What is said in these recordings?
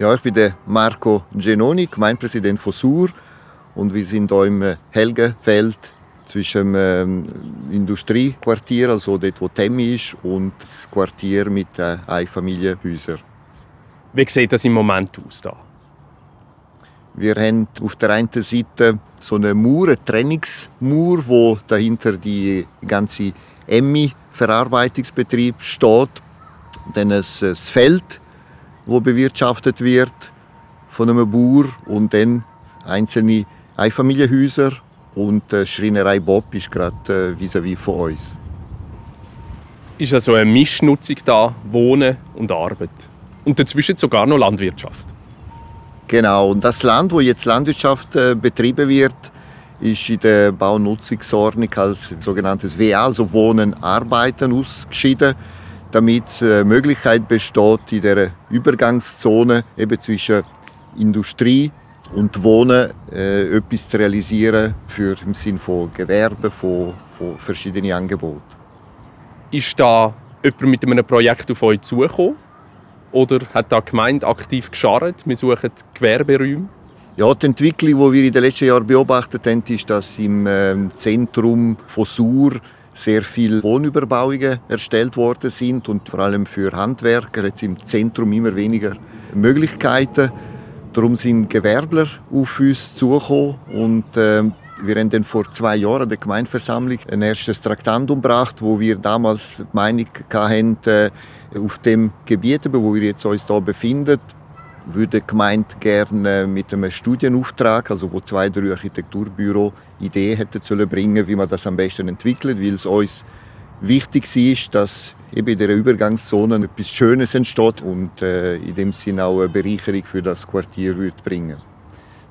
Ja, ich bin der Marco Genoni, Gemeindepräsident von Sur und wir sind hier im Helgenfeld zwischen dem ähm, Industriequartier, also dort, wo Temmi ist, und das Quartier mit den Einfamilienhäusern. Wie sieht das im Moment aus da? Wir haben auf der einen Seite so eine Mauer, eine Trennungsmauer, wo dahinter die ganze Emmi-Verarbeitungsbetrieb steht. Dann ein, ein Feld, wo bewirtschaftet wird von einem Bauer und dann einzelne Einfamilienhäuser und die Schreinerei Bob ist gerade äh, vis-à-vis von uns. Ist also eine Mischnutzung da, Wohnen und Arbeit? Und dazwischen sogar noch Landwirtschaft? Genau, und das Land, wo jetzt Landwirtschaft äh, betrieben wird, ist in der Baunutzungsordnung als sogenanntes WA, also Wohnen, Arbeiten, ausgeschieden, damit äh, Möglichkeit besteht, in der Übergangszone eben zwischen Industrie und Wohnen äh, etwas zu realisieren für im Sinne von Gewerbe, von, von verschiedenen Angeboten. Ist da jemand mit einem Projekt auf euch zugekommen? Oder hat da die Gemeinde aktiv gescharrt? Wir suchen Gewerberäume. Ja, die Entwicklung, die wir in den letzten Jahren beobachtet haben, ist, dass im ähm, Zentrum von Sur sehr viele Wohnüberbauungen erstellt worden sind und vor allem für Handwerker jetzt im Zentrum immer weniger Möglichkeiten. Darum sind Gewerbler auf uns zugekommen und äh, wir haben dann vor zwei Jahren der Gemeindeversammlung ein erstes Traktandum gebracht, wo wir damals die Meinung hatten, äh, auf dem Gebiet, wo wir jetzt uns hier befinden, würde die Gemeinde gerne mit einem Studienauftrag, also wo zwei, drei Architekturbüro Ideen hätten sollen bringen, wie man das am besten entwickelt, weil es uns wichtig ist, dass eben in der Übergangszone etwas Schönes entsteht und äh, in dem Sinne auch eine Bereicherung für das Quartier wird bringen.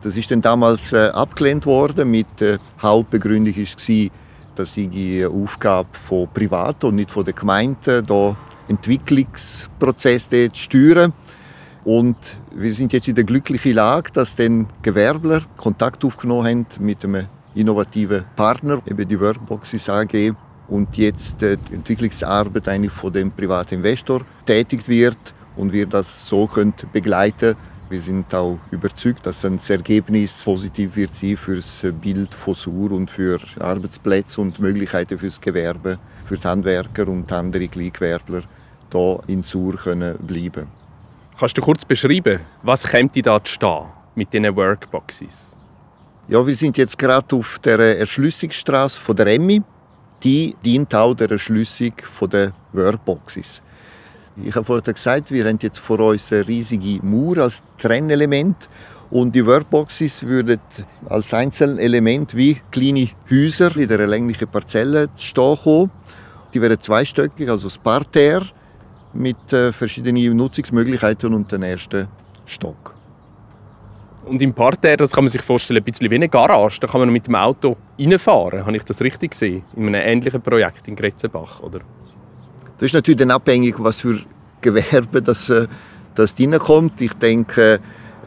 Das ist dann damals äh, abgelehnt worden mit der Hauptbegründung war, dass die Aufgabe von Privaten und nicht von der Gemeinde da Entwicklungsprozess zu steuern. Und wir sind jetzt in der glücklichen Lage, dass dann Gewerbler Kontakt aufgenommen haben mit einem innovativen Partner, eben die Workboxes AG, und jetzt die Entwicklungsarbeit eigentlich von dem privaten Investor tätigt wird und wir das so können begleiten. Wir sind auch überzeugt, dass das Ergebnis positiv wird sein für das Bild von Sur und für Arbeitsplätze und Möglichkeiten für das Gewerbe, für die Handwerker und andere Kleingewerbler hier in Sur können bleiben Kannst du kurz beschreiben, was kommt da zu stehen mit diesen Workboxes? Ja, wir sind jetzt gerade auf der Erschließungsstraße von der Emmi. Die dient auch der Erschließung der Workboxes. Ich habe vorhin gesagt, wir haben jetzt vor uns eine riesige Mauer als Trennelement und die Workboxes würden als Einzelelement wie kleine Häuser in der länglichen Parzelle stehen kommen. Die wären zweistöckig, also das Parterre mit äh, verschiedenen Nutzungsmöglichkeiten und den ersten Stock. Und im Parterre, das kann man sich vorstellen, ein bisschen wie eine Garage. Da kann man mit dem Auto reinfahren. Habe ich das richtig gesehen? In einem ähnlichen Projekt in Gretzenbach, oder? Das ist natürlich dann abhängig, was für Gewerbe das, äh, das reinkommt. Ich denke,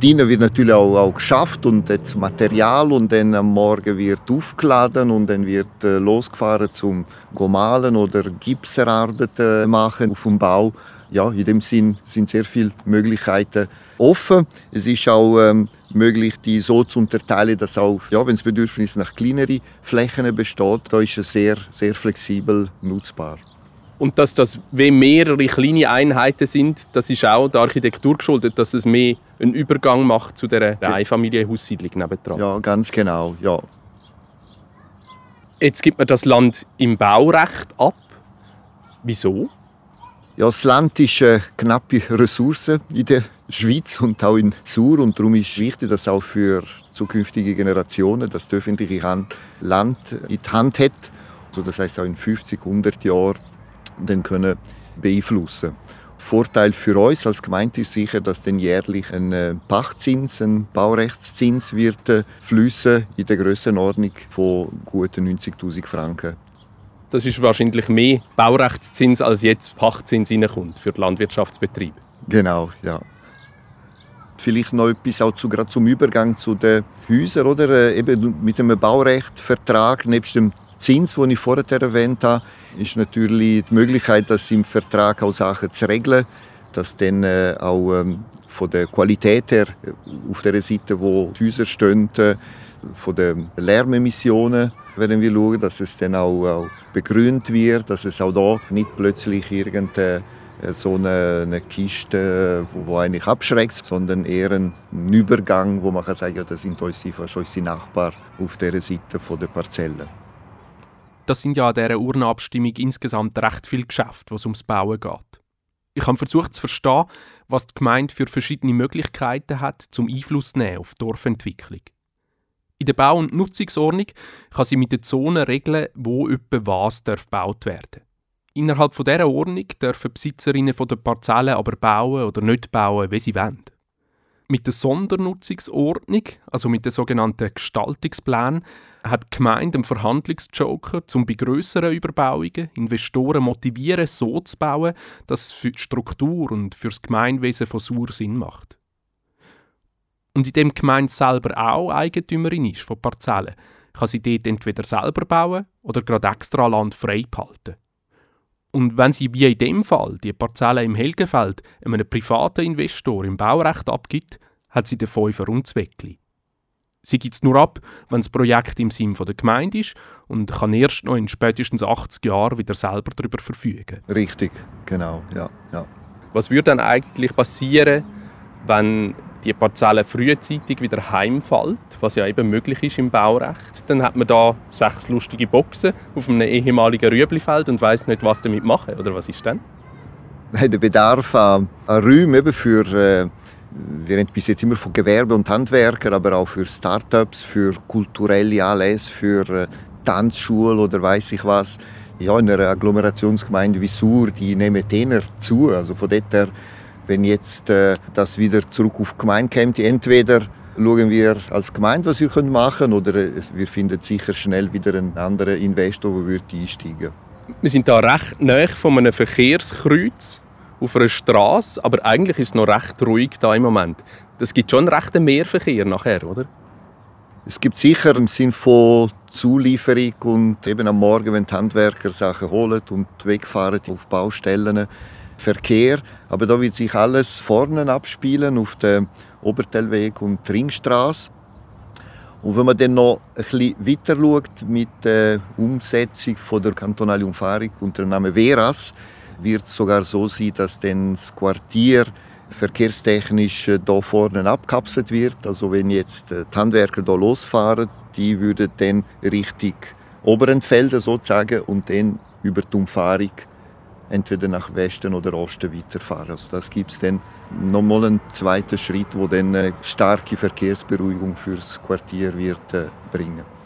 Dienen wird natürlich auch, auch geschafft und das Material und dann am Morgen wird aufgeladen und dann wird äh, losgefahren zum malen oder Gipserarbeiten machen auf dem Bau. Ja, in dem Sinn sind sehr viele Möglichkeiten offen. Es ist auch ähm, möglich, die so zu unterteilen, dass auch, ja, wenn das Bedürfnis nach kleineren Flächen besteht, da ist es sehr, sehr flexibel nutzbar. Und dass das wie mehrere kleine Einheiten sind, das ist auch der Architektur geschuldet, dass es mehr einen Übergang macht zu der Einfamilienhaussiedlung nebendran. Ja, ganz genau, ja. Jetzt gibt man das Land im Baurecht ab. Wieso? Ja, das Land ist eine knappe Ressource in der Schweiz und auch in Sur und darum ist es wichtig, dass auch für zukünftige Generationen das öffentliche Hand Land in die Hand hat. Also das heißt auch in 50, 100 Jahren dann können beeinflussen. Vorteil für uns als Gemeinde ist sicher, dass dann jährlich ein äh, Pachtzins, ein Baurechtszins wird äh, fließen in der Grössenordnung von guten 90.000 Franken. Das ist wahrscheinlich mehr Baurechtszins, als jetzt Pachtzins reinkommt für die Landwirtschaftsbetriebe. Genau, ja. Vielleicht noch etwas auch zu, gerade zum Übergang zu den Häusern, oder? Äh, eben mit einem Baurechtvertrag nebst dem Zins, den ich vorher erwähnt habe, ist natürlich die Möglichkeit, dass im Vertrag auch Sachen zu regeln dass dann äh, auch ähm, von der Qualität her äh, auf der Seite, wo die Häuser stehen, äh, von den Lärmemissionen werden wir schauen, dass es dann auch, auch begrünt wird, dass es auch da nicht plötzlich irgendeine so eine, eine Kiste, wo, eigentlich abschreckt, sondern eher ein Übergang, wo man kann sagen, ja, das sind unsere, unsere Nachbarn auf dieser Seite der Parzelle. Das sind ja an dieser Urnenabstimmung insgesamt recht viele Geschäfte, was ums Bauen geht. Ich habe versucht zu verstehen, was die Gemeinde für verschiedene Möglichkeiten hat, zum Einfluss zu nehmen auf die Dorfentwicklung. In der Bau- und Nutzungsordnung kann sie mit den Zonen regeln, wo etwa was gebaut werden darf. Innerhalb dieser Ordnung dürfen Besitzerinnen der Parzellen aber bauen oder nicht bauen, wie sie wollen. Mit der Sondernutzungsordnung, also mit den sogenannten Gestaltungsplänen, hat die Gemeinde einen Verhandlungsjoker, um bei grösseren Überbauungen Investoren motivieren, so zu bauen, dass es für die Struktur und für das Gemeinwesen von Sur Sinn macht. Und in dem Gemeinde selber auch Eigentümerin ist von Parzellen, kann sie dort entweder selber bauen oder gerade extra Land frei behalten. Und wenn sie wie in dem Fall die Parzelle im Helgenfeld einem privaten Investor im Baurecht abgibt, hat sie den Fünfer und Zweckli. Sie gibt es nur ab, wenn das Projekt im Sinn der Gemeinde ist und kann erst noch in spätestens 80 Jahren wieder selber darüber verfügen. Richtig, genau, ja. ja. Was würde dann eigentlich passieren, wenn die Parzelle frühzeitig wieder heimfällt, was ja eben möglich ist im Baurecht, dann hat man da sechs lustige Boxen auf einem ehemaligen Rüeblifeld und weiß nicht, was damit machen. Oder was ist dann? Der Bedarf an, Räumen für, äh, wir reden bis jetzt immer von Gewerbe und Handwerker, aber auch für Startups, für kulturelle Anlässe, für äh, Tanzschule oder weiß ich was. Ja, in einer Agglomerationsgemeinde wie Sur, die nehmen eher zu. Also von dort her wenn jetzt äh, das wieder zurück auf die Gemeinde kommt, entweder schauen wir als Gemeinde, was wir machen können, oder äh, wir finden sicher schnell wieder einen anderen Investor, der würde einsteigen Wir sind da recht nahe von einem Verkehrskreuz auf einer Straße, aber eigentlich ist es noch recht ruhig da im Moment. Das gibt schon recht Mehrverkehr nachher, oder? Es gibt sicher im Sinn von Zulieferung und eben am Morgen, wenn die Handwerker Sachen holen und wegfahren auf Baustellen, Verkehr. Aber da wird sich alles vorne abspielen auf dem Obertelweg und Ringstraße. Und wenn man dann noch bisschen weiter schaut mit der Umsetzung der kantonalen Umfahrung unter dem Namen Veras, wird es sogar so sein, dass dann das Quartier verkehrstechnisch hier vorne abkapselt wird. Also wenn jetzt die Handwerker hier losfahren, die würden dann Richtung Oberentfelden sozusagen und dann über die Umfahrung entweder nach Westen oder Osten weiterfahren. Also das gibt es dann nochmal einen zweiten Schritt, wo dann eine starke Verkehrsberuhigung fürs Quartier wird äh, bringen.